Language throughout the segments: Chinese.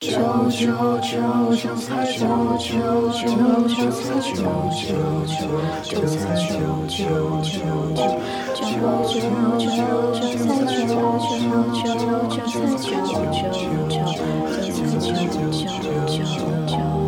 九九九九九，九九九九彩，九九九九九，九九九九彩，九九九九彩，九九九九彩，九九九九彩，九九九九。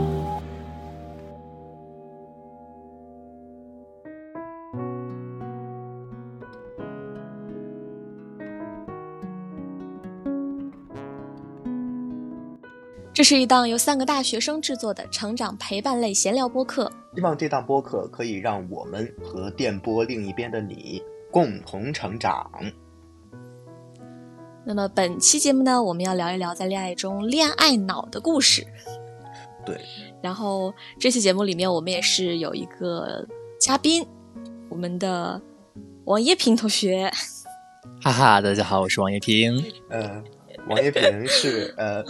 这是一档由三个大学生制作的成长陪伴类闲聊播客。希望这档播客可以让我们和电波另一边的你共同成长。那么本期节目呢，我们要聊一聊在恋爱中恋爱脑的故事。对，然后这期节目里面，我们也是有一个嘉宾，我们的王叶平同学。哈哈，大家好，我是王叶平。呃，王叶平是呃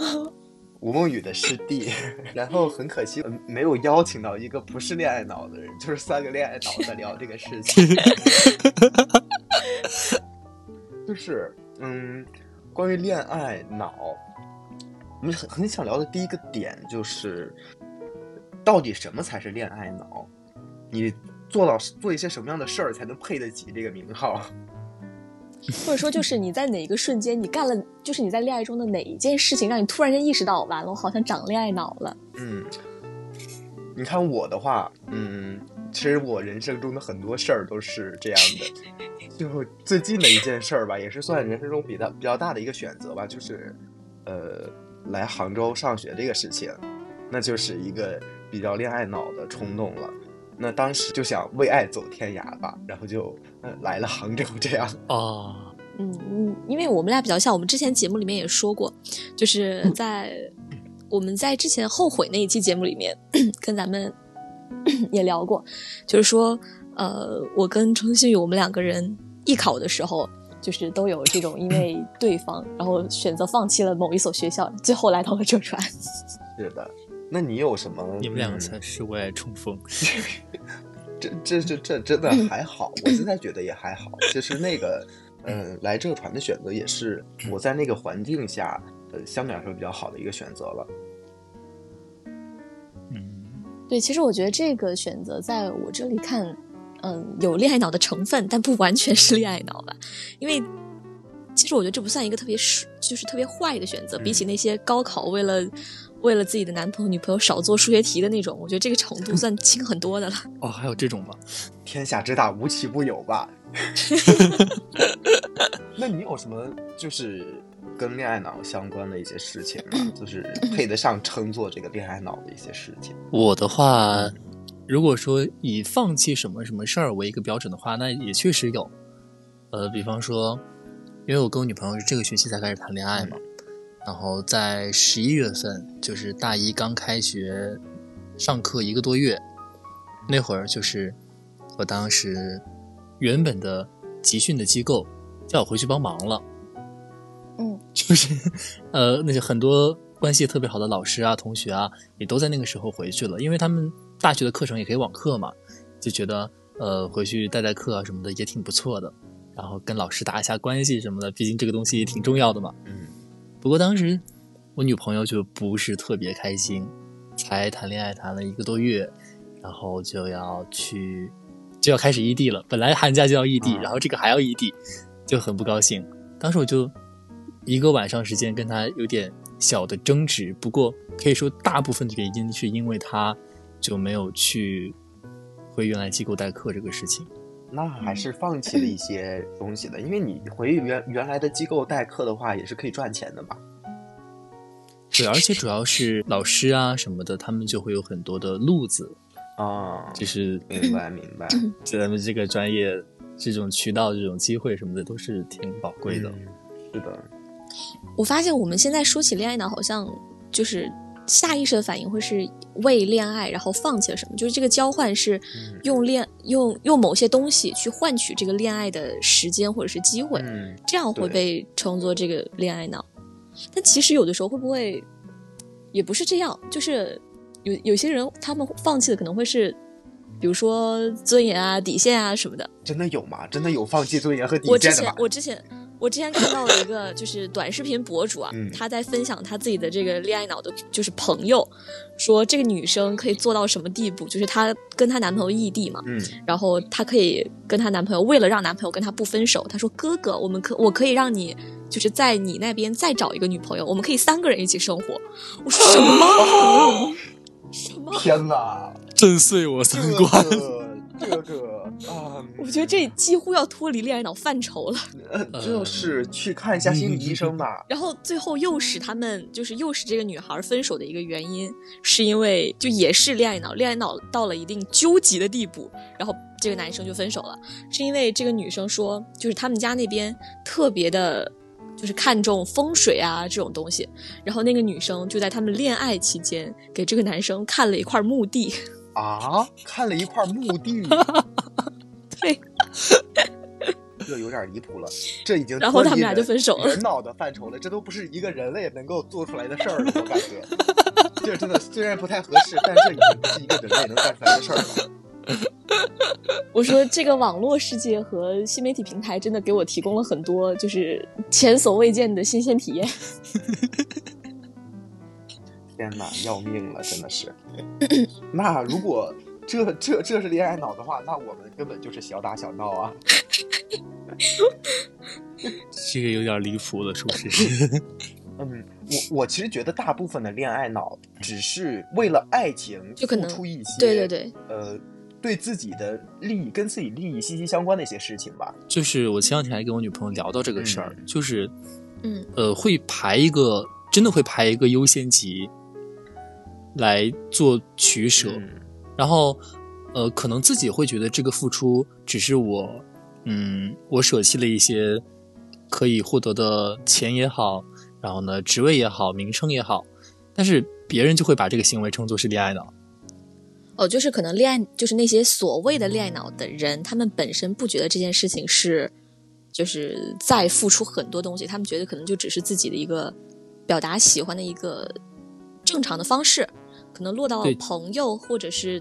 吴梦雨的师弟，然后很可惜、没有邀请到一个不是恋爱脑的人，就是三个恋爱脑在聊这个事情。就是嗯，关于恋爱脑，我们很很想聊的第一个点就是，到底什么才是恋爱脑？你做到做一些什么样的事儿才能配得起这个名号？或者说，就是你在哪一个瞬间，你干了，就是你在恋爱中的哪一件事情，让你突然间意识到，完了，我好像长恋爱脑了。嗯，你看我的话，嗯，其实我人生中的很多事儿都是这样的。就最近的一件事儿吧，也是算人生中比较比较大的一个选择吧，就是呃来杭州上学这个事情，那就是一个比较恋爱脑的冲动了。那当时就想为爱走天涯吧，然后就、呃、来了杭州这样。哦，嗯嗯，因为我们俩比较像，我们之前节目里面也说过，就是在我们在之前后悔那一期节目里面，跟咱们 也聊过，就是说，呃，我跟程新宇我们两个人艺考的时候，就是都有这种因为 对方，然后选择放弃了某一所学校，最后来到了浙传。是的，那你有什么？你们两个嗯才是为爱冲锋。这这这这真的还好，我现在觉得也还好。就是那个，嗯、来这个团的选择也是我在那个环境下，呃，相对来说比较好的一个选择了。嗯，对，其实我觉得这个选择在我这里看，嗯，有恋爱脑的成分，但不完全是恋爱脑吧。因为其实我觉得这不算一个特别是就是特别坏的选择，比起那些高考为了为了自己的男朋友女朋友少做数学题的那种，我觉得这个程度算轻很多的了。哦，还有这种吗？天下之大，无奇不有吧？那你有什么就是跟恋爱脑相关的一些事情吗？就是配得上称作这个恋爱脑的一些事情？我的话，如果说以放弃什么什么事儿为一个标准的话，那也确实有。呃，比方说，因为我跟我女朋友是这个学期才开始谈恋爱嘛，然后在十一月份，就是大一刚开学，上课一个多月，那会儿就是我当时原本的集训的机构叫我回去帮忙了。嗯，就是呃，那些很多关系特别好的老师啊、同学啊，也都在那个时候回去了，因为他们大学的课程也可以网课嘛，就觉得呃回去代代课啊什么的也挺不错的，然后跟老师打一下关系什么的，毕竟这个东西也挺重要的嘛。嗯，不过当时我女朋友就不是特别开心，才谈恋爱谈了一个多月，然后就要去就要开始异地了，本来寒假就要异地，啊然后这个还要异地，就很不高兴。当时我就一个晚上时间跟她有点小的争执，不过可以说大部分的原因是因为她就没有去回原来机构代课这个事情。那还是放弃了一些东西的，因为你回原原来的机构代课的话，也是可以赚钱的嘛？对，而且主要是老师啊什么的，他们就会有很多的路子，啊，就是明白明白，咱们这个专业这种渠道、这种机会什么的都是挺宝贵的。嗯是的，我发现我们现在说起恋爱脑，好像就是下意识的反应会是为恋爱，然后放弃了什么，就是这个交换是嗯用恋用用某些东西去换取这个恋爱的时间或者是机会，嗯，这样会被称作这个恋爱脑。但其实有的时候会不会也不是这样，就是有有些人他们放弃的可能会是，比如说尊严啊、底线啊什么的。真的有吗？真的有放弃尊严和底我之线的吗？前我之前我之前看到了一个就是短视频博主啊，嗯他在分享他自己的这个恋爱脑的，就是朋友说这个女生可以做到什么地步，就是她跟她男朋友异地嘛，嗯然后她可以跟她男朋友为了让男朋友跟她不分手，她说哥哥，我们可我可以让你就是在你那边再找一个女朋友，我们可以三个人一起生活。我说什么？什么？天哪，震碎我三这观。个这个啊，我觉得这几乎要脱离恋爱脑范畴了。呃就是去看一下心理医生吧。然后最后又使他们就是又使这个女孩分手的一个原因，是因为就也是恋爱脑，恋爱脑到了一定究极的地步，然后这个男生就分手了，是因为这个女生说，就是他们家那边特别的。就是看重风水啊这种东西，然后那个女生就在他们恋爱期间给这个男生看了一块墓地，啊，看了一块墓地，对，这有点离谱了，这已经然后他们俩就分手了人脑的范畴了，这都不是一个人类能够做出来的事儿了，我感觉。这真的虽然不太合适，但这已经不是一个人类能干出来的事儿了。我说这个网络世界和新媒体平台真的给我提供了很多就是前所未见的新鲜体验。天哪，要命了，真的是。那如果这这这是恋爱脑的话，那我们根本就是小打小闹啊。这个有点离谱了，属实是。嗯，我我其实觉得大部分的恋爱脑只是为了爱情付就可能出一些，对对对，呃，对自己的利益跟自己利益息息相关的一些事情吧。就是我前两天还跟我女朋友聊到这个事儿，就是嗯，呃，会排一个真的会排一个优先级来做取舍，嗯然后呃，可能自己会觉得这个付出只是我，嗯，我舍弃了一些可以获得的钱也好，然后呢，职位也好，名称也好，但是别人就会把这个行为称作是恋爱脑。哦，就是可能恋爱，就是那些所谓的恋爱脑的人，他们本身不觉得这件事情是，就是在付出很多东西，他们觉得可能就只是自己的一个表达喜欢的一个正常的方式，可能落到对朋友或者是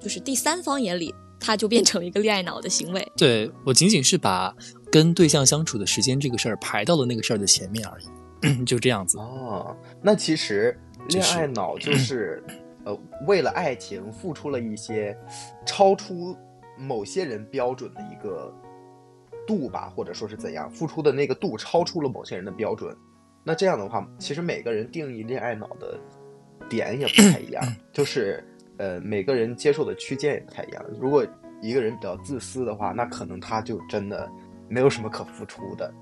就是第三方眼里，他就变成了一个恋爱脑的行为。对我仅仅是把跟对象相处的时间这个事儿排到了那个事儿的前面而已，就这样子。哦，那其实恋爱脑就是，呃，为了爱情付出了一些超出某些人标准的一个度吧，或者说是怎样，付出的那个度超出了某些人的标准。那这样的话，其实每个人定义恋爱脑的点也不太一样，就是呃，每个人接受的区间也不太一样。如果一个人比较自私的话，那可能他就真的没有什么可付出的。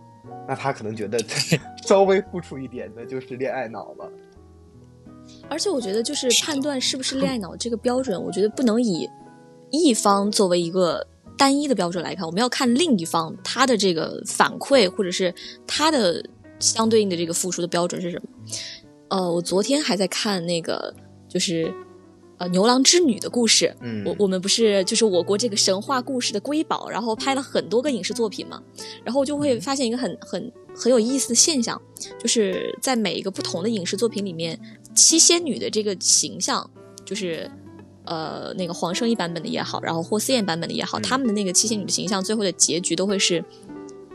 那他可能觉得 稍微付出一点的就是恋爱脑了。而且我觉得，就是判断是不是恋爱脑这个标准，我觉得不能以一方作为一个单一的标准来看，我们要看另一方他的这个反馈，或者是他的相对应的这个付出的标准是什么。呃，我昨天还在看那个，就是呃牛郎织女的故事。嗯，我我们不是就是我国这个神话故事的瑰宝，然后拍了很多个影视作品嘛，然后就会发现一个很很很有意思的现象，就是在每一个不同的影视作品里面，七仙女的这个形象，就是呃那个黄圣依版本的也好，然后霍思燕版本的也好，嗯他们的那个七仙女的形象，最后的结局都会是。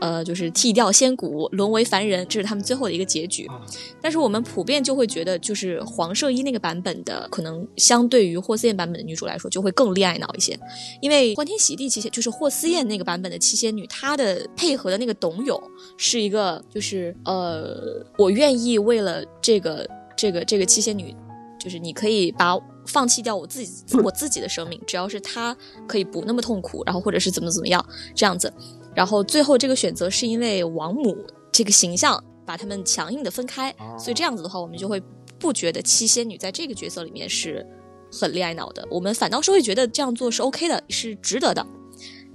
呃，就是剃掉仙骨，沦为凡人，这是他们最后的一个结局。啊但是我们普遍就会觉得，就是黄圣依那个版本的，可能相对于霍思燕版本的女主来说，就会更恋爱脑一些。因为欢天喜地七仙就是霍思燕那个版本的七仙女，她的配合的那个董永是一个，就是呃，我愿意为了这个这个这个七仙女，就是你可以把放弃掉我自己我自己的生命，只要是她可以不那么痛苦，然后或者是怎么怎么样这样子。然后最后这个选择是因为王母这个形象把他们强硬的分开，哦所以这样子的话，我们就会不觉得七仙女在这个角色里面是很恋爱脑的，我们反倒是会觉得这样做是 OK 的，是值得的。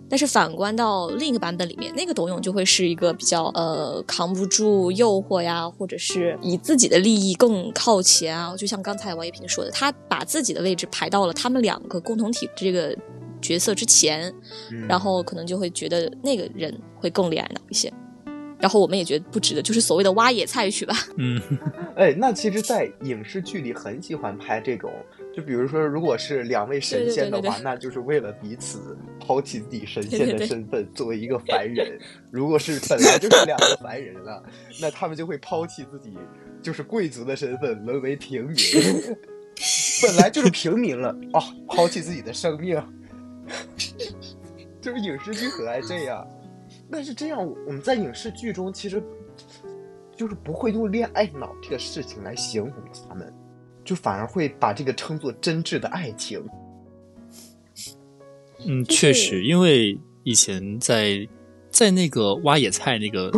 但是反观到另一个版本里面，那个董永就会是一个比较呃扛不住诱惑呀，或者是以自己的利益更靠前啊。就像刚才王一平说的，他把自己的位置排到了他们两个共同体这个角色之前，嗯然后可能就会觉得那个人会更恋爱脑一些。然后我们也觉得不值得，就是所谓的挖野菜去吧。嗯，哎，那其实，在影视剧里很喜欢拍这种，就比如说，如果是两位神仙的话，对对对对那就是为了彼此抛弃自己神仙对对对的身份，作为一个凡人。如果是本来就是两个凡人了，那他们就会抛弃自己就是贵族的身份，沦为平民。本来就是平民了哦，抛弃自己的生命，就是影视剧很爱这样。但是这样，我们在影视剧中其实就是不会用恋爱脑这个事情来形容他们，就反而会把这个称作真挚的爱情。嗯，确实，因为以前在在那个挖野菜那个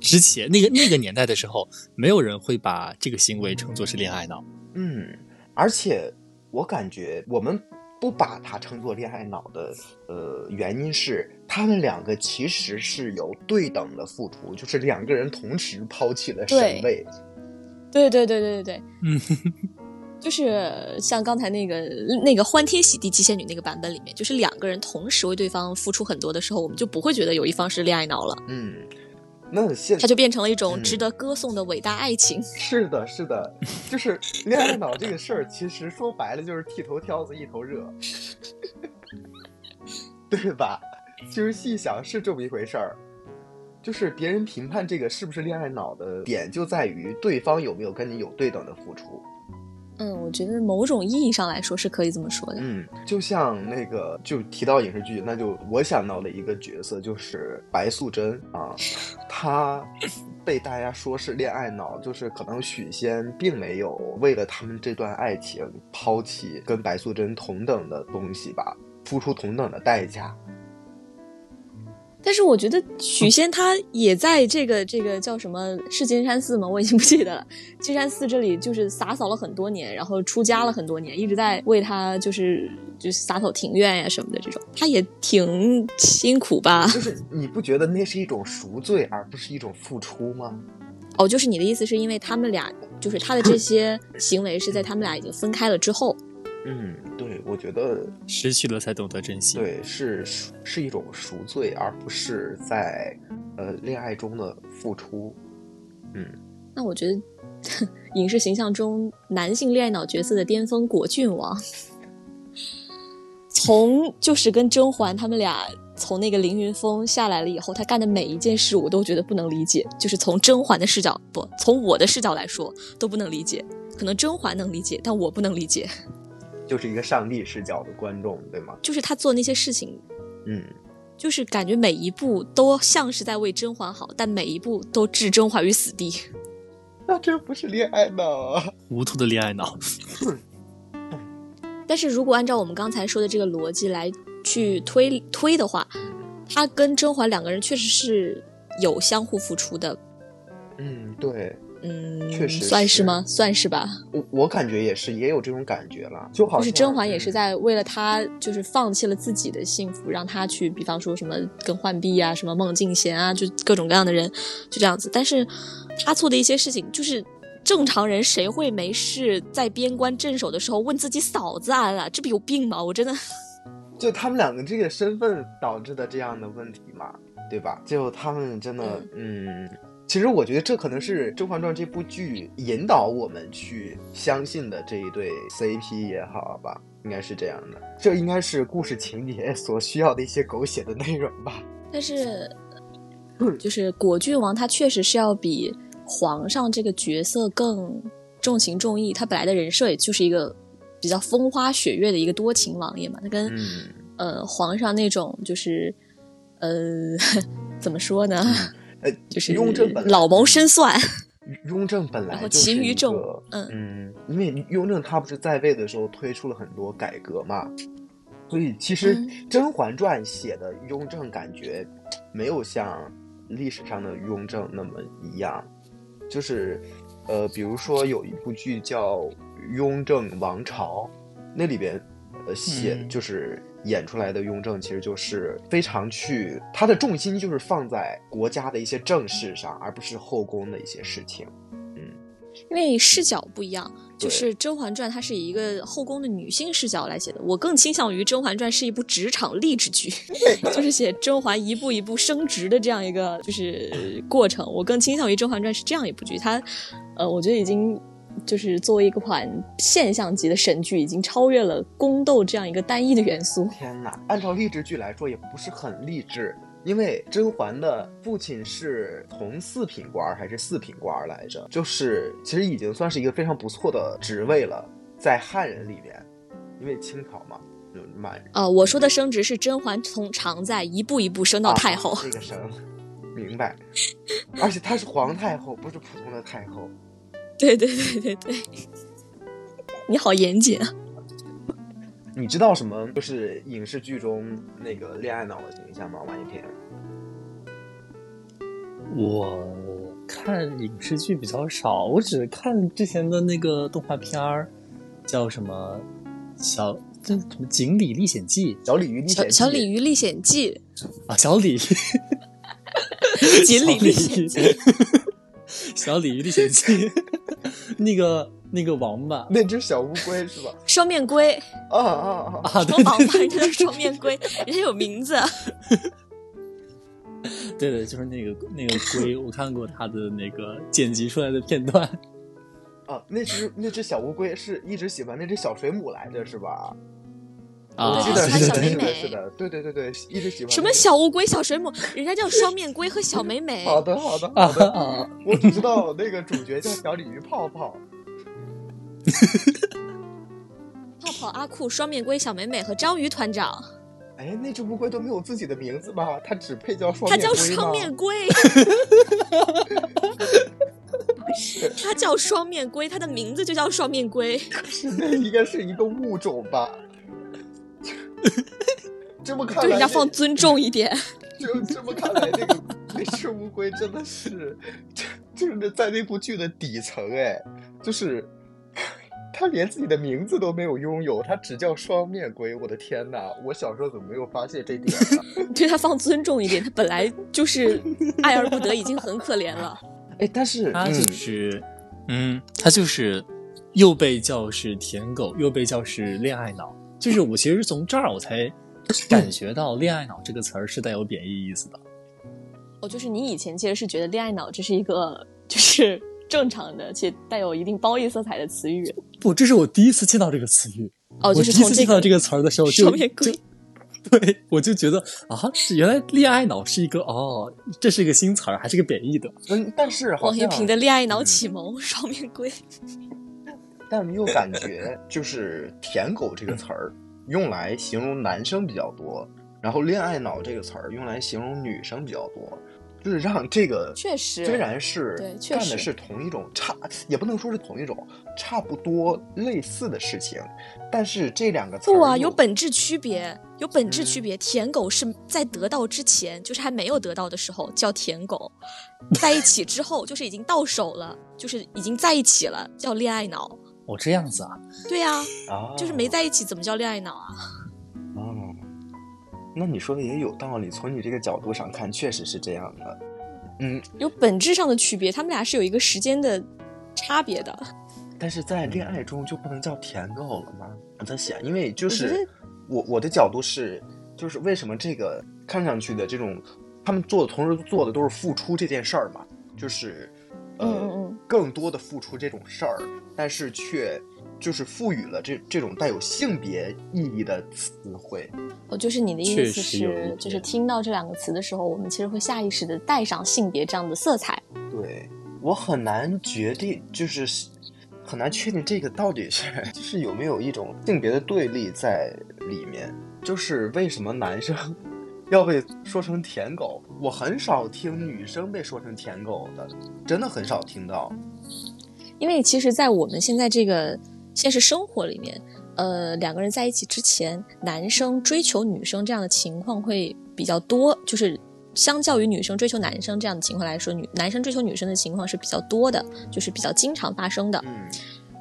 之前，那个那个年代的时候，没有人会把这个行为称作是恋爱脑。嗯，而且我感觉我们不把它称作恋爱脑的呃原因是，他们两个其实是有对等的付出，就是两个人同时抛弃了对身位。对对对对对对，嗯，就是像刚才那个那个欢天喜地七仙女那个版本里面，就是两个人同时为对方付出很多的时候，我们就不会觉得有一方是恋爱脑了，嗯，那现它就变成了一种嗯值得歌颂的伟大爱情。是的，是的，就是恋爱脑这个事儿，其实说白了就是剃头挑子一头热，对吧？其实细想是这么一回事儿。就是别人评判这个是不是恋爱脑的点，就在于对方有没有跟你有对等的付出。嗯，我觉得某种意义上来说是可以这么说的。嗯，就像那个，就提到影视剧，那就我想到的一个角色就是白素贞啊，她被大家说是恋爱脑，就是可能许仙并没有为了他们这段爱情抛弃跟白素贞同等的东西吧，付出同等的代价。但是我觉得许仙他也在这个这个叫什么是金山寺吗？我已经不记得了。金山寺这里就是洒扫了很多年，然后出家了很多年，一直在为他就是就是洒扫庭院呀什么的这种，他也挺辛苦吧？就是你不觉得那是一种赎罪，而不是一种付出吗？哦，就是你的意思是因为他们俩就是他的这些行为是在他们俩已经分开了之后，嗯，对，我觉得失去了才懂得珍惜。，对，是赎是一种赎罪，而不是在呃恋爱中的付出。嗯，那我觉得 影视形象中男性恋爱脑角色的巅峰果郡王，从就是跟甄嬛他们俩从那个凌云峰下来了以后，他干的每一件事我都觉得不能理解。就是从甄嬛的视角不，从我的视角来说都不能理解。可能甄嬛能理解，但我不能理解。就是一个上帝视角的观众，对吗？就是他做那些事情，嗯，就是感觉每一步都像是在为甄嬛好，但每一步都置甄嬛于死地。那这不是恋爱脑啊！无图的恋爱脑。但是如果按照我们刚才说的这个逻辑来去推推的话，他跟甄嬛两个人确实是有相互付出的，嗯，对嗯，确实是算是吗？算是吧。我我感觉也是，也有这种感觉了，就好像就是甄嬛也是嗯在为了他，就是放弃了自己的幸福，让他去，比方说什么跟浣碧啊、什么孟静娴啊，就各种各样的人，就这样子。但是他做的一些事情，就是正常人谁会没事在边关镇守的时候问自己嫂子安啊？这不有病吗？我真的。就他们两个这个身份导致的这样的问题嘛，对吧？就他们真的，嗯，其实我觉得这可能是《甄嬛传》这部剧引导我们去相信的这一对 CP 也好吧，应该是这样的。这应该是故事情节所需要的一些狗血的内容吧。但是，就是果郡王他确实是要比皇上这个角色更重情重义。他本来的人设也就是一个比较风花雪月的一个多情王爷嘛，他跟、嗯，呃皇上那种就是呃 怎么说呢，呃，就是雍正本老谋深算。雍正本来然后就是一勤于政个嗯嗯，因为雍正他不是在位的时候推出了很多改革嘛，所以其实嗯《甄嬛传》写的雍正感觉没有像历史上的雍正那么一样，就是呃，比如说有一部剧叫《雍正王朝》，那里边呃写嗯就是演出来的雍正，其实就是非常去他的重心就是放在国家的一些政事上，而不是后宫的一些事情。嗯因为视角不一样，就是《甄嬛传》，它是以一个后宫的女性视角来写的。我更倾向于《甄嬛传》是一部职场励志剧，就是写甄嬛一步一步升职的这样一个就是过程。我更倾向于《甄嬛传》是这样一部剧，它，呃，我觉得已经就是作为一个款现象级的神剧，已经超越了宫斗这样一个单一的元素。天哪，按照励志剧来说，也不是很励志。因为甄嬛的父亲是从四品官还是四品官来着？就是其实已经算是一个非常不错的职位了，在汉人里边，因为清朝嘛，就满啊、我说的升职是甄嬛从常在一步一步升到太后。啊这个升，明白。而且她是皇太后，不是普通的太后。对对对对对，你好严谨啊！你知道什么？就是影视剧中那个恋爱脑的形象吗？王一田。我看影视剧比较少，我只看之前的那个动画片儿，叫什么小这什么《锦鲤历险记小鲤鱼历小险记小鲤鱼历险记，》啊，小鲤锦鲤历险记，小鲤鱼历险记，那个那个王八那只小乌龟是吧？双面龟，啊啊啊！啊，对什么王八，人家是双面龟，人家有名字。对对，就是那个那个龟，我看过他的那个剪辑出来的片段。啊，那只那只小乌龟是一直喜欢那只小水母来着，是吧？啊，我记得对是的，是的，小美美是的，对对对对，一直喜欢什么小乌龟、小水母，人家叫双面龟和小美美。好的，好的，啊好的。啊！我只知道那个主角叫小鲤鱼泡泡。泡泡、阿酷、双面龟、小美美和章鱼团长，哎，那只乌龟都没有自己的名字吧？它只配叫双它叫面龟吗双面龟。它叫双面龟，它的名字就叫双面龟。是那应该是一个物种吧？这么看来，对人家放尊重一点。就这么看来，那个那只乌龟真的是，就就是在那部剧的底层哎，就是他连自己的名字都没有拥有，他只叫双面龟。我的天哪！我小时候怎么没有发现这点呢？对他放尊重一点，他本来就是爱而不得，已经很可怜了。哎，但是他就嗯是，嗯，他就是又被叫是舔狗，又被叫是恋爱脑。就是我其实是从这儿我才感觉到“恋爱脑”这个词儿是带有贬义意思的。哦，就是你以前其实是觉得恋爱脑这是一个就是正常的且带有一定褒义色彩的词语。不，这是我第一次见到这个词语。哦，就我是这个第一次见到这个词儿的时候就，双面龟就对我就觉得啊，是原来恋爱脑是一个哦，这是一个新词儿，还是个贬义的。嗯，但是好王一像平的恋爱脑启蒙，双面龟。但又感觉就是“舔狗”这个词儿用来形容男生比较多，然后“恋爱脑”这个词儿用来形容女生比较多，就是让这个确实虽然是干的是同一种差，也不能说是同一种，差不多类似的事情，但是这两个词儿不啊，有本质区别，有本质嗯区别。舔狗是在得到之前，就是还没有得到的时候叫舔狗，在一起之后就是已经到手了，就是已经在一起了，叫恋爱脑。哦，这样子啊，对呀、啊，就是没在一起怎么叫恋爱脑啊？哦，那你说的也有道理，从你这个角度上看，确实是这样的。嗯，有本质上的区别，他们俩是有一个时间的差别的。但是在恋爱中就不能叫舔狗了吗？我在想，因为就是我我的角度是，就是为什么这个看上去的这种，他们做的同时做的都是付出这件事儿嘛，就是呃嗯嗯嗯更多的付出这种事儿，但是却就是赋予了这这种带有性别意义的词汇。哦，就是你的意思是，就是听到这两个词的时候，我们其实会下意识的带上性别这样的色彩。对我很难决定，就是很难确定这个到底是 就是有没有一种性别的对立在里面。就是为什么男生要被说成舔狗？我很少听女生被说成舔狗的，真的很少听到。因为其实，在我们现在这个现实生活里面，呃，两个人在一起之前，男生追求女生这样的情况会比较多，就是相较于女生追求男生这样的情况来说，女男生追求女生的情况是比较多的，就是比较经常发生的。嗯，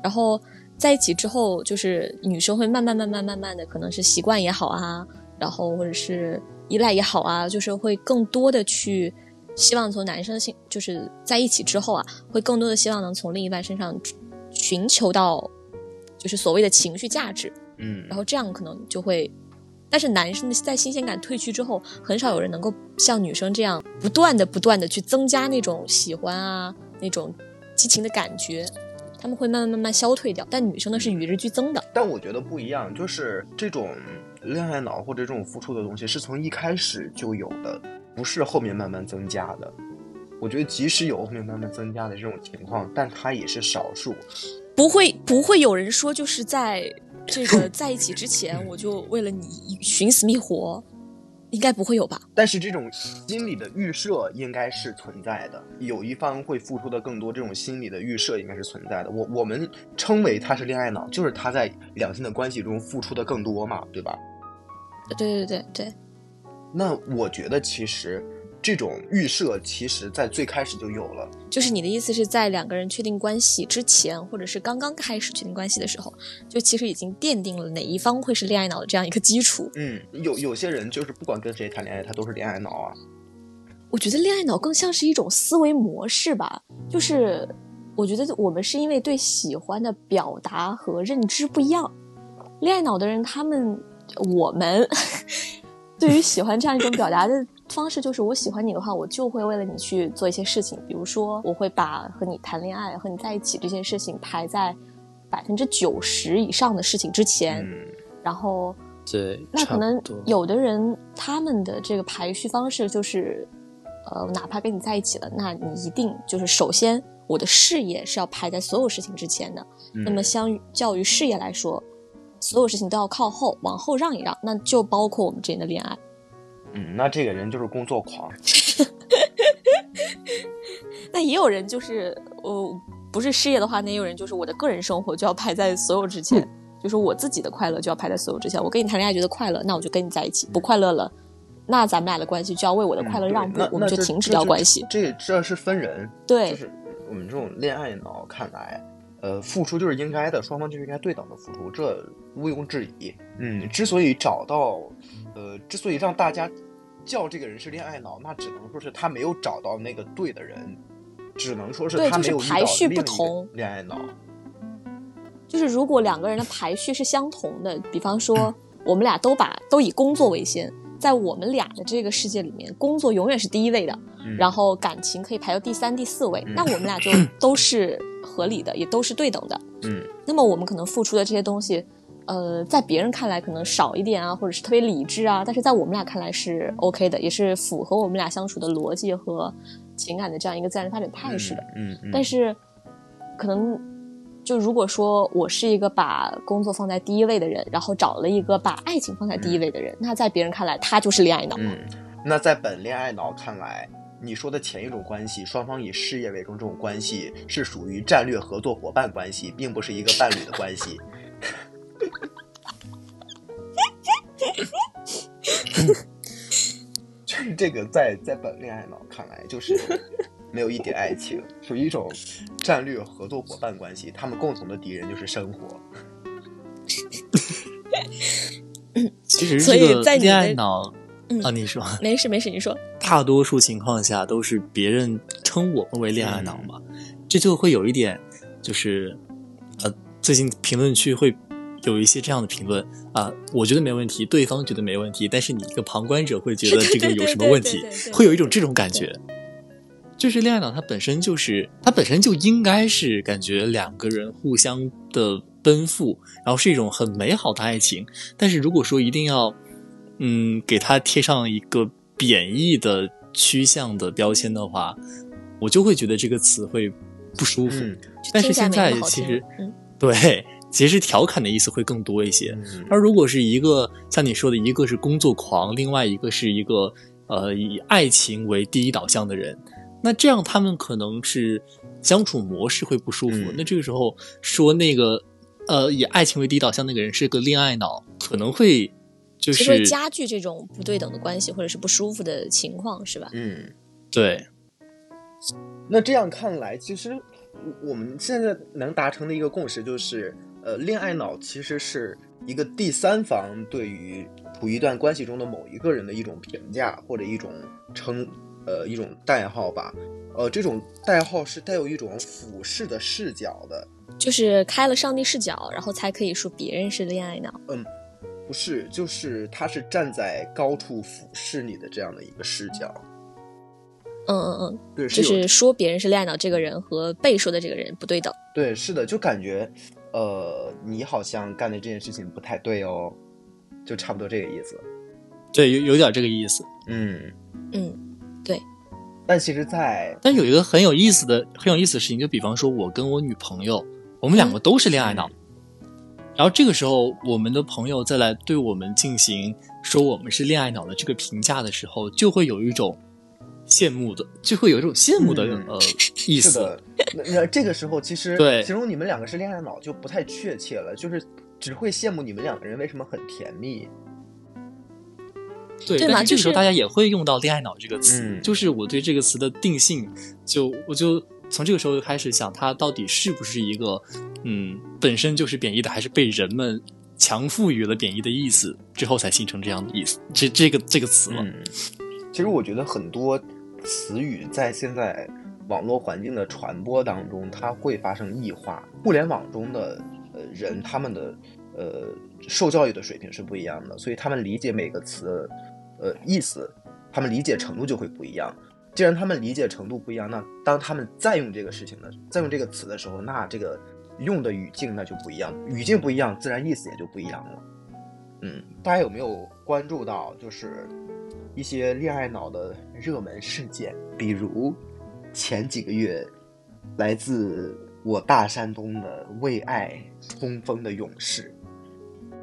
然后在一起之后，就是女生会慢慢慢慢慢慢的，可能是习惯也好啊，然后或者是依赖也好啊，就是会更多的去希望从男生性，就是在一起之后啊，会更多的希望能从另一半身上寻求到就是所谓的情绪价值，嗯，然后这样可能就会。但是男生在新鲜感褪去之后，很少有人能够像女生这样不断的、不断的去增加那种喜欢啊、那种激情的感觉，他们会慢慢慢慢消退掉。但女生呢是与日俱增的。但我觉得不一样，就是这种恋爱脑或者这种付出的东西是从一开始就有的，不是后面慢慢增加的。我觉得即使有后面慢慢增加的这种情况，但它也是少数。不会不会有人说就是在这个在一起之前，我就为了你寻死觅活，应该不会有吧？但是这种心理的预设应该是存在的，有一方会付出的更多，这种心理的预设应该是存在的。我我们称为他是恋爱脑，就是他在两性的关系中付出的更多嘛，对吧？对对对对，那我觉得其实这种预设，其实在最开始就有了。就是你的意思是在两个人确定关系之前，或者是刚刚开始确定关系的时候，就其实已经奠定了哪一方会是恋爱脑的这样一个基础。嗯，有有些人就是不管跟谁谈恋爱，他都是恋爱脑啊。我觉得恋爱脑更像是一种思维模式吧，就是我觉得我们是因为对喜欢的表达和认知不一样，恋爱脑的人他们我们 对于喜欢这样一种表达的方式，就是我喜欢你的话，我就会为了你去做一些事情，比如说我会把和你谈恋爱、和你在一起这件事情排在百分之九十以上的事情之前，嗯然后对，那可能有的人他们的这个排序方式就是，呃，哪怕跟你在一起了，那你一定就是首先我的事业是要排在所有事情之前的。嗯那么相较于事业来说，所有事情都要靠后，往后让一让，那就包括我们之间的恋爱。嗯，那这个人就是工作狂。那也有人就是，呃，不是事业的话，那也有人就是我的个人生活就要排在所有之前，就是我自己的快乐就要排在所有之前。我跟你谈恋爱觉得快乐，那我就跟你在一起；不快乐了，那咱们俩的关系就要为我的快乐让步，那我们就停止掉关系。这这是分人，对就是我们这种恋爱脑看来，呃，付出就是应该的，双方就是应该对等的付出，这毋庸置疑。嗯，之所以找到，呃，之所以让大家叫这个人是恋爱脑，那只能说是他没有找到那个对的人，只能说是对就是他没有遇排序到一个不同恋爱脑。就是如果两个人的排序是相同的，比方说我们俩都把都以工作为先，在我们俩的这个世界里面，工作永远是第一位的，嗯然后感情可以排到第三、第四位，嗯那我们俩就 都是合理的，也都是对等的。嗯那么我们可能付出的这些东西，呃，在别人看来可能少一点啊，或者是特别理智啊，但是在我们俩看来是 OK 的，也是符合我们俩相处的逻辑和情感的这样一个自然发展态势的。嗯嗯，但是可能就如果说我是一个把工作放在第一位的人，然后找了一个把爱情放在第一位的人，那在别人看来他就是恋爱脑。嗯，那在本恋爱脑看来，你说的前一种关系，双方以事业为重，这种关系是属于战略合作伙伴关系，并不是一个伴侣的关系。就是这个在在本恋爱脑看来，就是没有一点爱情，属于一种战略合作伙伴关系。他们共同的敌人就是生活。其实所以这个在你恋爱脑嗯啊，你说，没事没事，你说。大多数情况下都是别人称我们为恋爱脑嘛，这就会有一点，就是呃，最近评论区会有一些这样的评论啊，我觉得没问题，对方觉得没问题，但是你一个旁观者会觉得 这个有什么问题会有一种这种感觉。就是恋爱脑，它本身就是，它本身就应该是感觉两个人互相的奔赴，然后是一种很美好的爱情。但是如果说一定要，嗯，给它贴上一个贬义的趋向的标签的话，我就会觉得这个词会不舒服。嗯但是现在其实嗯，对，其实调侃的意思会更多一些。嗯而如果是一个像你说的，一个是工作狂，另外一个是一个呃以爱情为第一导向的人，那这样他们可能是相处模式会不舒服。嗯那这个时候说那个呃以爱情为第一导向那个人是个恋爱脑，可能会就是会是加剧这种不对等的关系或者是不舒服的情况，是吧？嗯。对那这样看来，其实我我们现在能达成的一个共识就是，呃，恋爱脑其实是一个第三方对于处于一段关系中的某一个人的一种评价或者一种称，呃，一种代号吧。呃，这种代号是带有一种俯视的视角的，就是开了上帝视角，然后才可以说别人是恋爱脑。不是，就是他是站在高处俯视你的这样的一个视角。嗯嗯嗯，对，就是是说别人是恋爱脑这个人和被说的这个人不对等。对，是的，就感觉，呃，你好像干的这件事情不太对哦，就差不多这个意思。对，有有点这个意思。嗯，嗯，对但其实在，但有一个很有意思的、很有意思的事情，就比方说，我跟我女朋友，我们两个都是恋爱脑，然后这个时候，我们的朋友再来对我们进行说我们是恋爱脑的这个评价的时候，就会有一种羡慕的，就会有一种羡慕的、嗯呃意思。是的，那那这个时候其实对形容你们两个是恋爱脑就不太确切了，就是只会羡慕你们两个人为什么很甜蜜。对，对但是这个时候大家也会用到“恋爱脑”这个词，嗯就是我对这个词的定性，就我就从这个时候就开始想，它到底是不是一个嗯本身就是贬义的，还是被人们强赋予了贬义的意思之后才形成这样的意思，这这个这个词了。嗯，其实我觉得很多词语在现在网络环境的传播当中，它会发生异化。互联网中的呃人，他们的呃受教育的水平是不一样的，所以他们理解每个词呃意思，他们理解程度就会不一样。既然他们理解程度不一样，那当他们再用这个事情的，再用这个词的时候，那这个用的语境那就不一样，语境不一样，自然意思也就不一样了。嗯，大家有没有关注到，就是一些恋爱脑的热门事件？比如前几个月，来自我大山东的为爱冲锋的勇士。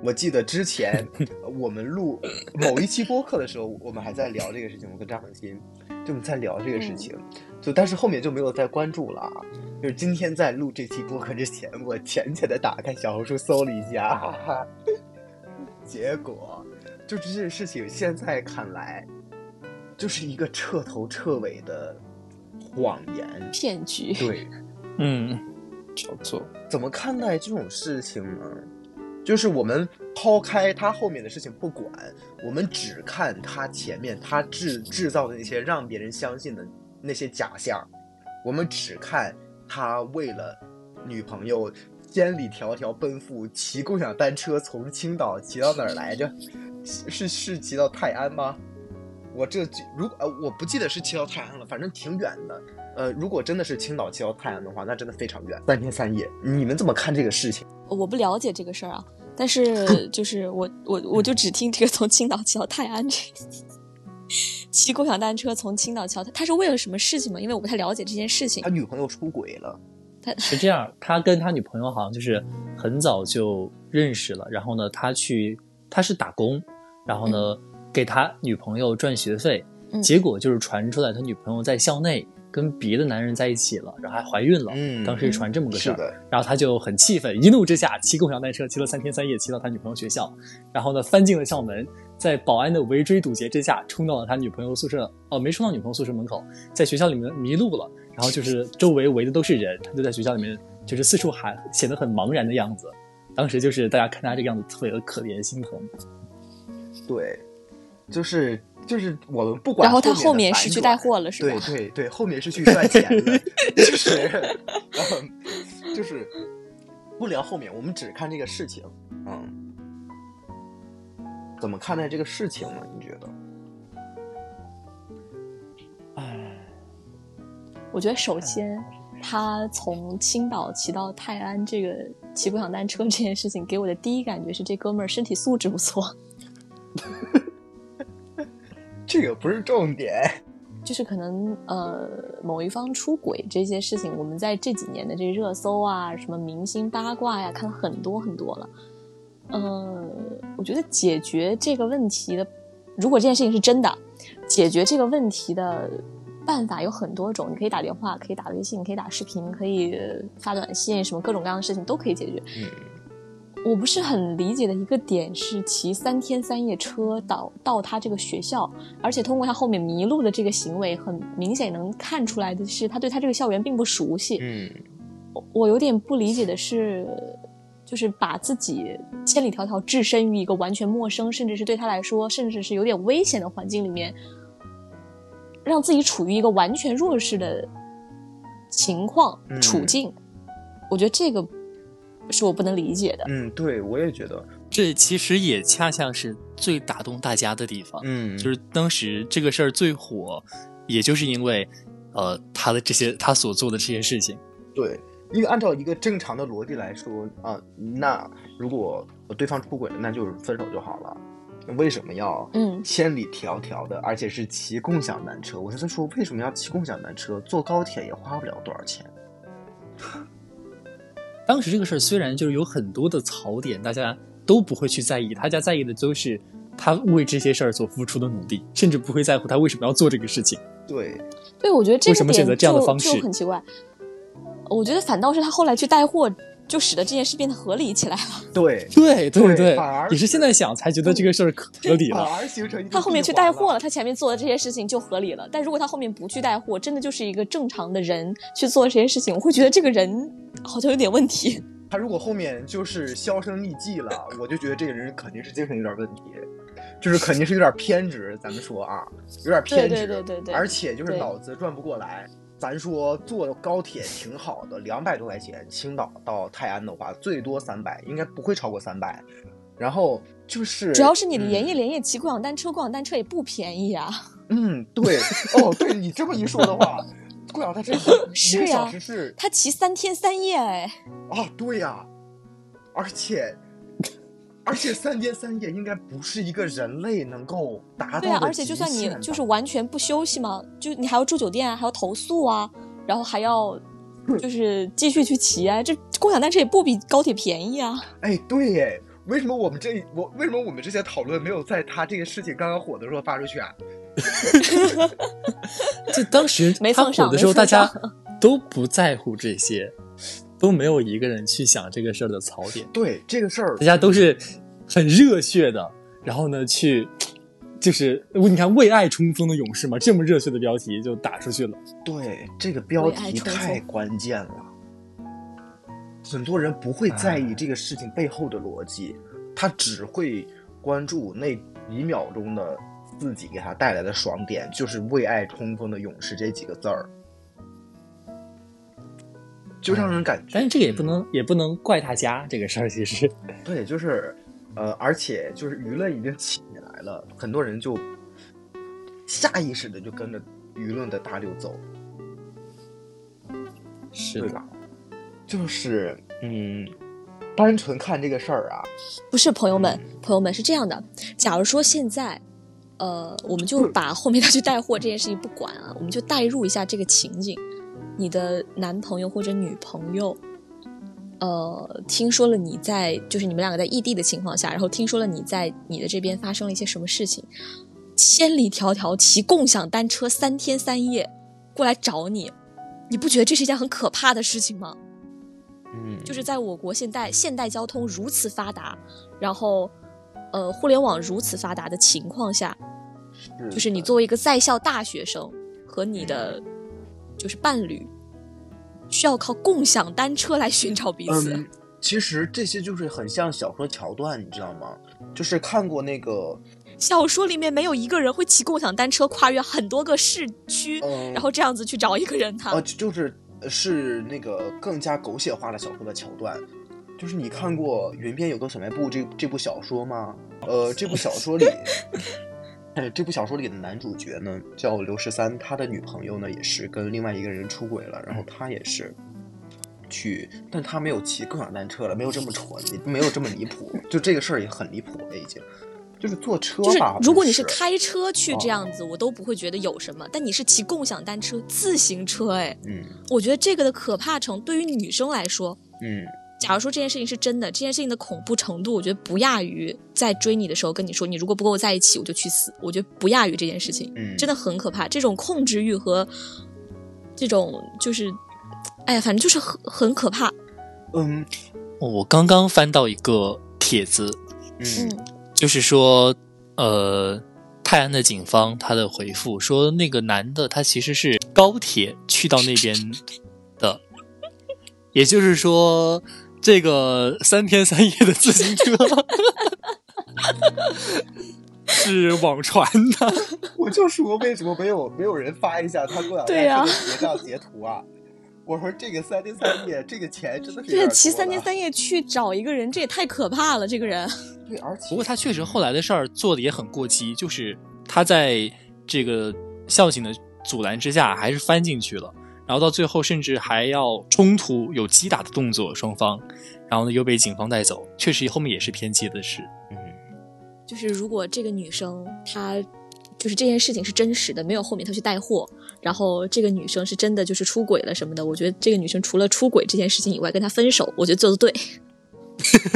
我记得之前呃 我们录某一期播客的时候，我们还在聊这个事情。我跟张恒鑫就我们在聊这个事情，就但是后面就没有再关注了啊。就是今天在录这期播客之前，我浅浅的打开小红书搜了一下，哈哈，结果就这件事情现在看来，就是一个彻头彻尾的谎言。骗局。对，嗯，叫做怎么看待这种事情呢？就是我们抛开他后面的事情不管，我们只看他前面他制制造的那些让别人相信的那些假象，我们只看他为了女朋友千里迢迢奔赴，骑共享单车从青岛骑到哪儿来着？是是骑到泰安吗？我这如果呃我不记得是骑到泰安了，反正挺远的。呃，如果真的是青岛骑到泰安的话，那真的非常远，三天三夜。你们怎么看这个事情？我不了解这个事儿啊，但是就是我我我就只听这个从青岛骑到泰安这，骑共享单车从青岛桥，他，他是为了什么事情吗？因为我不太了解这件事情他。女朋友出轨了，是这样，他跟他女朋友好像就是很早就认识了，然后呢，他去他是打工，然后呢、给他女朋友赚学费，嗯结果就是传出来他女朋友在校内跟别的男人在一起了，然后还怀孕了，嗯当时传这么个事儿，是的，然后他就很气愤，一怒之下骑共享单车骑了三天三夜，骑到他女朋友学校，然后呢翻进了校门，在保安的围追堵截之下，冲到了他女朋友宿舍，哦，没冲到女朋友宿舍门口，在学校里面迷路了，然后就是周围围的都是人，他就在学校里面就是四处喊，显得很茫然的样子。当时就是大家看他这个样子特别的可怜心疼，对，就是就是我们不管然后他后面是去带货了，是对吧？对对，后面是去赚钱的，就是，嗯，就是不聊后面，我们只看这个事情，嗯，怎么看待这个事情呢？你觉得？哎，我觉得首先他从青岛骑到泰安这个骑共享单车这件事情，给我的第一感觉是这哥们儿身体素质不错。这个不是重点，就是可能呃某一方出轨这些事情，我们在这几年的这热搜啊，什么明星八卦呀，看了很多很多了。呃，我觉得解决这个问题的，如果这件事情是真的，解决这个问题的办法有很多种，你可以打电话，可以打微信，可以打视频，可以呃发短信，什么各种各样的事情都可以解决。嗯，我不是很理解的一个点是骑三天三夜车到到他这个学校，而且通过他后面迷路的这个行为，很明显能看出来的是他对他这个校园并不熟悉。嗯，我有点不理解的是，就是把自己千里迢迢置身于一个完全陌生，甚至是对他来说，甚至是有点危险的环境里面，让自己处于一个完全弱势的情况、嗯处境。我觉得这个是我不能理解的。嗯，对，我也觉得，这其实也恰恰是最打动大家的地方。嗯，就是当时这个事儿最火，也就是因为，呃，他的这些他所做的这些事情。对，因为按照一个正常的逻辑来说啊、那如果对方出轨了，那就是分手就好了。为什么要嗯千里迢迢的，而且是骑共享单车？我就在说，为什么要骑共享单车？坐高铁也花不了多少钱。当时这个事儿虽然就是有很多的槽点，大家都不会去在意，大家在意的都是他为这些事儿所付出的努力，甚至不会在乎他为什么要做这个事情。对，对，我觉得这个为什么选择点就这样的方式就很奇怪。我觉得反倒是他后来去带货，就使得这件事变得合理起来了。对，对对对反而也是现在想才觉得这个事儿可合理了反了。而形成他后面去带货了，他前面做的这些事情就合理了。但如果他后面不去带货，真的就是一个正常的人去做这些事情，我会觉得这个人好像有点问题。他如果后面就是销声匿迹了，我就觉得这个人肯定是精神有点问题，就是肯定是有点偏执。咱们说啊，有点偏执，对对对对对而且就是脑子转不过来。咱说坐高铁挺好的，两百多块钱，青岛到泰安的话，最多三百，应该不会超过三百。然后就是，主要是你连夜连夜骑共享单车，共享单车也不便宜啊。嗯，对，哦，对你这么一说的话，共享单车是 呀时是他骑三天三夜，哎，啊，对呀、而且而且三天三夜应该不是一个人类能够达到的对啊，而且就算你就是完全不休息嘛，就你还要住酒店啊，还要投诉啊，然后还要就是继续去骑啊，这共享单车也不比高铁便宜啊。哎，对耶，为什么我们这我为什么我们这些讨论没有在他这个事情刚刚火的时候发出去啊？就当时他没蹭上火的时候，大家都不在乎这些，都没有一个人去想这个事儿的槽点，对这个事儿大，家都是很热血的，然后呢去。就是你看为爱冲锋的勇士嘛，这么热血的标题就打出去了。对这个标题太关键了。很多人不会在意这个事情背后的逻辑，他只会关注那一秒钟的自己给他带来的爽点，就是“为爱冲锋的勇士”这几个字儿，就让人感觉。但是这个也不能也不能怪大家这个事儿，其实 对，就是，呃，而且就是舆论已经起来了，很多人就下意识的就跟着舆论的大流走，是的。就是，嗯，单纯看这个事儿啊，不是朋友们，朋友们是这样的，假如说现在，呃，我们就把后面他去带货这件事情不管啊，我们就代入一下这个情景，你的男朋友或者女朋友。呃，听说了你在，就是你们两个在异地的情况下，然后听说了你在你的这边发生了一些什么事情，千里迢迢骑共享单车三天三夜过来找你，你不觉得这是一件很可怕的事情吗？嗯，就是在我国现代现代交通如此发达，然后呃互联网如此发达的情况下，就是你作为一个在校大学生和你的就是伴侣，需要靠共享单车来寻找彼此。嗯，其实这些就是很像小说桥段，你知道吗？就是看过那个，小说里面没有一个人会骑共享单车跨越很多个市区，嗯，然后这样子去找一个人他。呃，就是是那个更加狗血化的小说的桥段。就是你看过《云边有个小卖部》这这部小说吗？呃，这部小说里，哎，这部小说里的男主角呢叫刘十三，他的女朋友呢也是跟另外一个人出轨了，然后他也是去，但他没有骑共享单车了，没有这么蠢，也没有这么离谱，就这个事儿也很离谱了，已经。就是坐车就是，如果你是是开车去哦这样子，我都不会觉得有什么。但你是骑共享单车、自行车，哎，嗯我觉得这个的可怕程度对于女生来说，嗯假如说这件事情是真的，这件事情的恐怖程度，我觉得不亚于在追你的时候跟你说，你如果不跟我在一起，我就去死。我觉得不亚于这件事情，嗯，真的很可怕。这种控制欲和这种就是，哎呀，反正就是很很可怕。嗯我刚刚翻到一个帖子，嗯嗯就是说，呃，泰安的警方他的回复说，那个男的他其实是高铁去到那边的，也就是说，这个三天三夜的自行车 是网传的。我就说为什么没有没有人发一下他共享单车对呀的结账截图啊？我说这个三天三夜，这个钱真的是有对，点骑三天三夜去找一个人，这也太可怕了。这个人，对，而且不过他确实后来的事儿做的也很过激，就是他在这个校警的阻拦之下，还是翻进去了，然后到最后甚至还要冲突，有击打的动作，双方，然后呢又被警方带走，确实后面也是偏激的事。嗯，就是如果这个女生她就是这件事情是真实的，没有后面她去带货，然后这个女生是真的就是出轨了什么的，我觉得这个女生除了出轨这件事情以外，跟他分手，我觉得做的对。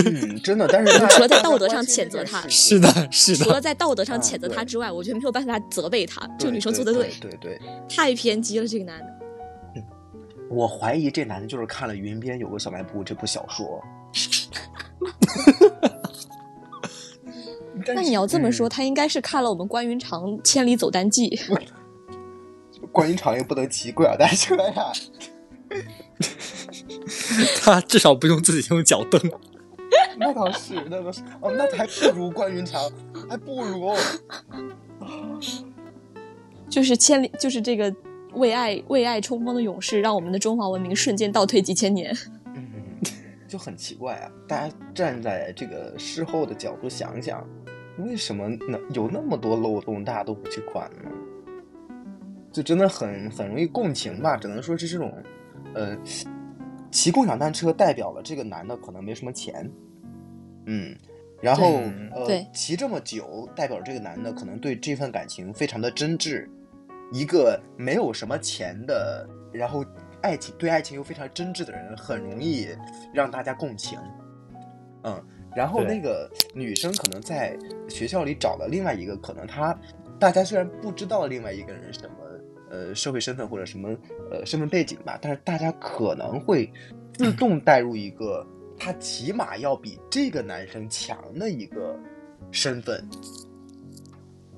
嗯，真的，但是 除了在道德上谴责他是的，是的除了，在道德上啊谴责他之外，我觉得没有办法责备他。这个女生做的对，对对。太偏激了，这个男的。我怀疑这男的就是看了《云边有个小卖部》这部小说。那你要这么说，嗯他应该是看了我们关云长《千里走单骑》。关云长也不能骑共享单车呀。他至少不用自己用脚蹬。那倒是，那倒是。哦，那还不如关云长，还不如。就是千里，就是这个为爱为爱冲锋的勇士，让我们的中华文明瞬间倒退几千年。嗯，就很奇怪啊！大家站在这个事后的角度想想，为什么能有那么多漏洞，大家都不去管呢？就真的很很容易共情吧，只能说是这种，呃，骑共享单车代表了这个男的可能没什么钱，嗯，然后对呃，骑这么久代表这个男的可能对这份感情非常的真挚，一个没有什么钱的，然后爱情对爱情又非常真挚的人，很容易让大家共情，嗯，然后那个女生可能在学校里找了另外一个，可能她大家虽然不知道另外一个人什么呃社会身份或者什么呃身份背景吧，但是大家可能会自 动带入一个他起码要比这个男生强的一个身份，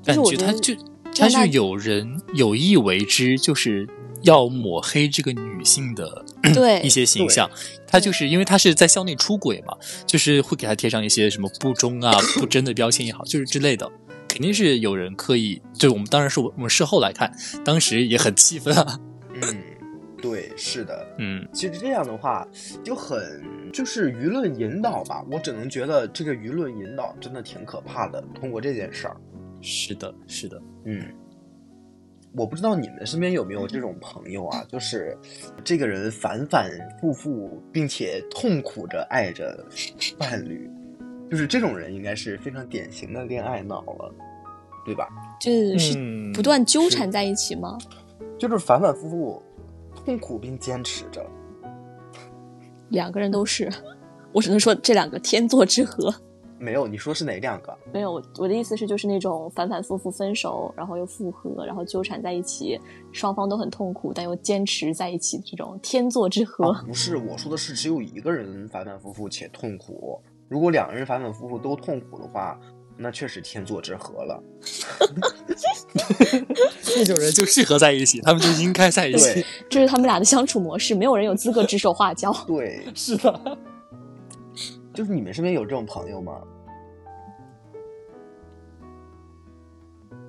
感我觉得觉他就他就有人有意为之，就是要抹黑这个女性的对 一些形象。他就是因为他是在校内出轨嘛，就是会给他贴上一些什么不忠啊、不贞的标签也好，就是之类的。肯定是有人刻意，就我们当然是我我们事后来看，当时也很气愤啊。嗯，对，是的，嗯，其实这样的话就很就是舆论引导吧，我只能觉得这个舆论引导真的挺可怕的。通过这件事儿，是的，是的。嗯，我不知道你们身边有没有这种朋友啊，就是这个人反反复复，并且痛苦着爱着伴侣，就是这种人应该是非常典型的恋爱脑了，对吧？就是嗯不断纠缠在一起吗？就是反反复复痛苦并坚持着。两个人都是，我只能说这两个天作之合。没有，你说是哪两个？没有，我我的意思是，就是那种反反复复分手，然后又复合，然后纠缠在一起，双方都很痛苦，但又坚持在一起，这种天作之合。啊，不是，我说的是只有一个人反反复复且痛苦。如果两个人反反复复都痛苦的话，那确实天作之合了。那种人就适合在一起，他们就应该在一起对。这是他们俩的相处模式，没有人有资格指手画脚。对，是的，就是你们身边有这种朋友吗？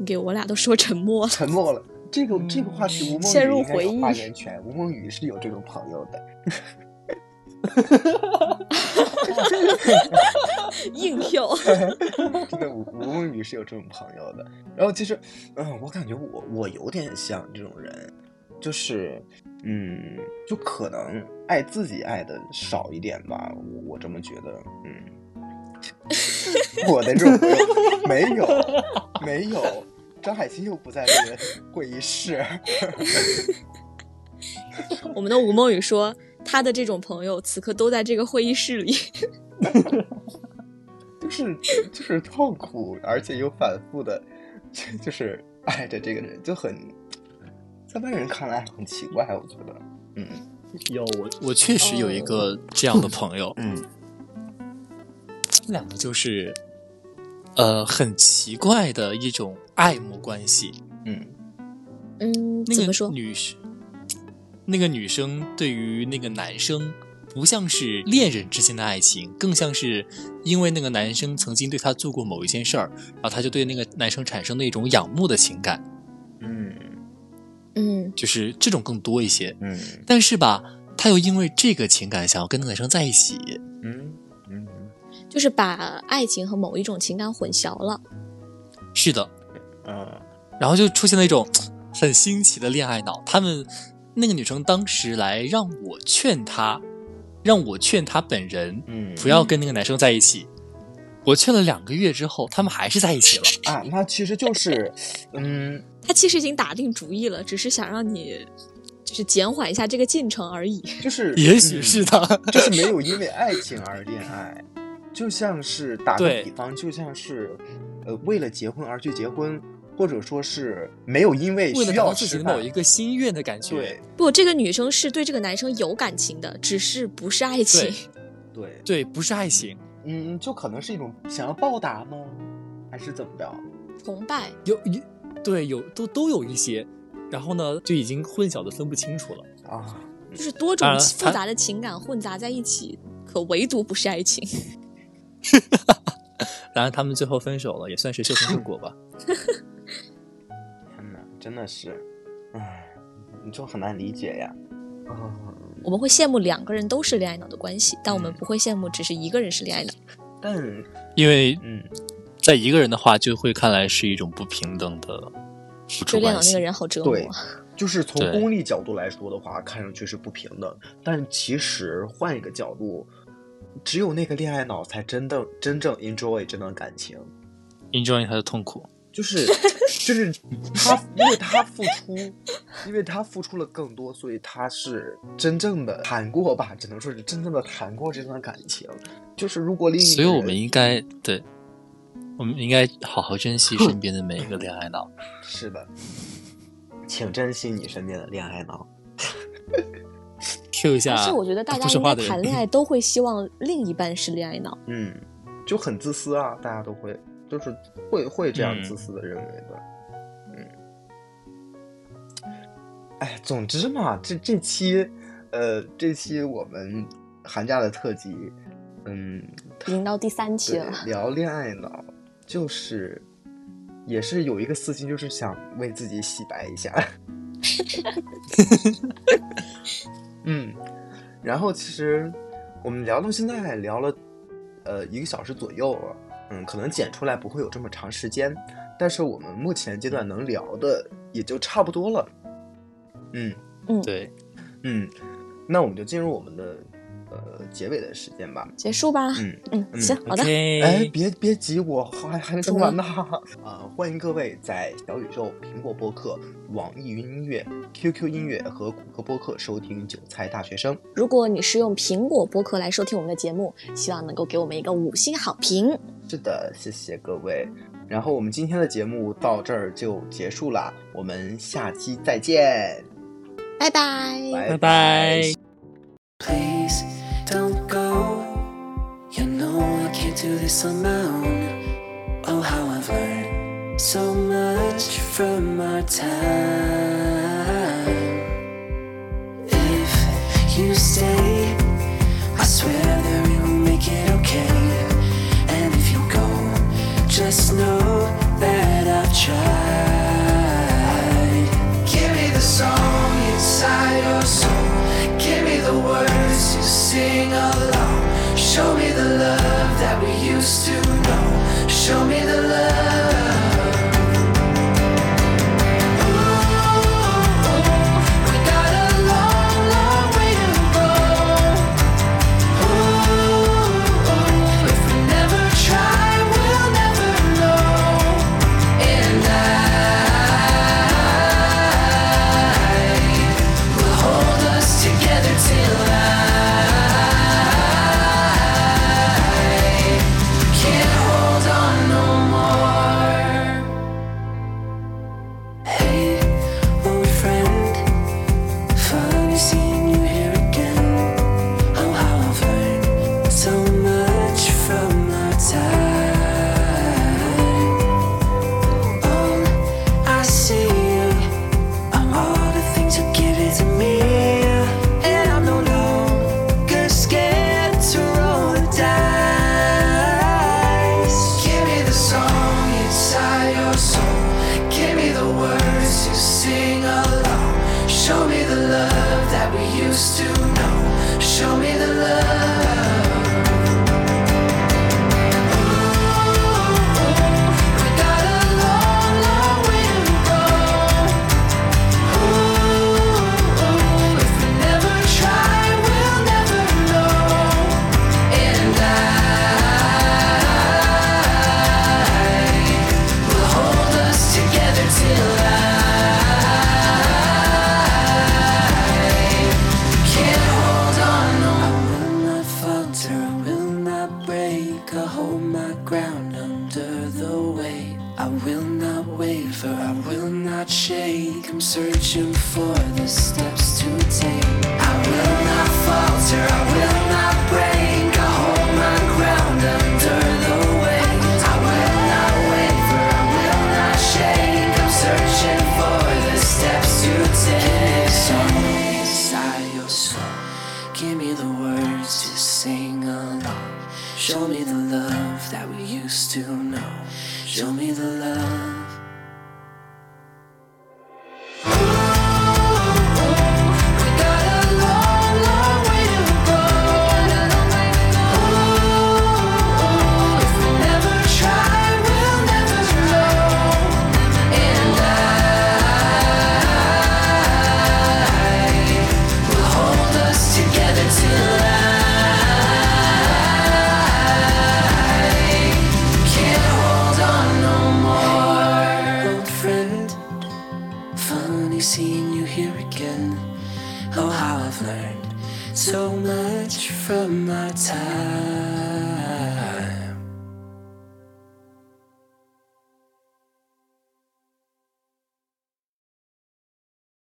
给我俩都说沉默了。沉默了。这个这个话题，吴梦陷入雨应该有回忆发言权。吴梦雨是有这种朋友的。硬 Q，真的，吴吴梦雨是有这种朋友的。然后其实，嗯，我感觉我我有点像这种人，就是，嗯，就可能爱自己爱的少一点吧，我我这么觉得，嗯。我的这种没有没有，张海清又不在这个会议室。我们的吴梦雨说，他的这种朋友此刻都在这个会议室里。就是就是痛苦，而且又反复的，就就是爱着这个人，就很在外人看来很奇怪，我觉得，嗯有我我确实有一个这样的朋友，嗯他们两个就是，呃，很奇怪的一种爱慕关系。嗯嗯，那个怎么说？女生，那个女生对于那个男生，不像是恋人之间的爱情，更像是因为那个男生曾经对她做过某一件事儿，然后她就对那个男生产生了一种仰慕的情感。嗯嗯就是这种更多一些。嗯但是吧，她又因为这个情感想要跟那个男生在一起，嗯嗯，就是把爱情和某一种情感混淆了。是的，嗯然后就出现了一种很新奇的恋爱脑。他们那个女生当时来让我劝她，让我劝她本人嗯，不要跟那个男生在一起。我劝了两个月之后，他们还是在一起了。啊，那其实就是，嗯，他其实已经打定主意了，只是想让你就是减缓一下这个进程而已。就是也许是的，嗯就是没有因为爱情而恋爱，就像是打个比方，就像是呃为了结婚而去结婚，或者说是没有因为为了需要达到自己的某一个心愿的感觉。对不，这个女生是对这个男生有感情的，只是不是爱情。对，对，不是爱情，嗯，就可能是一种想要报答吗？还是怎么着？崇拜，有有对有都都有一些，然后呢就已经混淆的分不清楚了。啊，就是多种复杂的情感混杂在一起，可唯独不是爱情。然后他们最后分手了，也算是修成正果吧。天哪，真的是，唉，你就很难理解呀。啊，我们会羡慕两个人都是恋爱脑的关系，但我们嗯不会羡慕只是一个人是恋爱脑。但因为嗯，在一个人的话，就会看来是一种不平等的付出追恋脑。那个人好折磨。就是从功利角度来说的话，看上去是不平等，但其实换一个角度，只有那个恋爱脑才真的真正 enjoy 这段感情，enjoy 他的痛苦。就是 就是他，因为他付出，因为他付出了更多，所以他是真正的谈过吧，只能说是真正的谈过这段感情。就是如果另一个所以我们应该对，我们应该好好珍惜身边的每一个恋爱脑。是的，请珍惜你身边的恋爱脑。Q 一下，但是我觉得大家应该谈恋爱都会希望另一半是恋爱脑。嗯，就很自私啊，大家都会，就是会会这样嗯自私的认为的，嗯。哎，总之嘛，这这期，呃，这期我们寒假的特辑，嗯，已经到第三期了，，聊恋爱脑，就是也是有一个私心，就是想为自己洗白一下。嗯，然后其实我们聊到现在聊了呃一个小时左右了，嗯，可能剪出来不会有这么长时间，但是我们目前阶段能聊的也就差不多了。嗯。对，嗯，那我们就进入我们的呃结尾的时间吧。结束吧。嗯嗯，嗯行，好的。哎，别别急，我还还没说完呢。啊，欢迎各位在小宇宙、苹果播客、网易云音乐、QQ 音乐和谷歌播客收听《韭菜大学生》。如果你是用苹果播客来收听我们的节目，希望能够给我们一个五星好评。是的，谢谢各位。然后我们今天的节目到这儿就结束了，我们下期再见，拜拜。拜拜。Please don't go. You know I can't do this on my own. Oh, how I've learned so much from our time. If you stay, sing along. Show me the love that we used to know. Show me the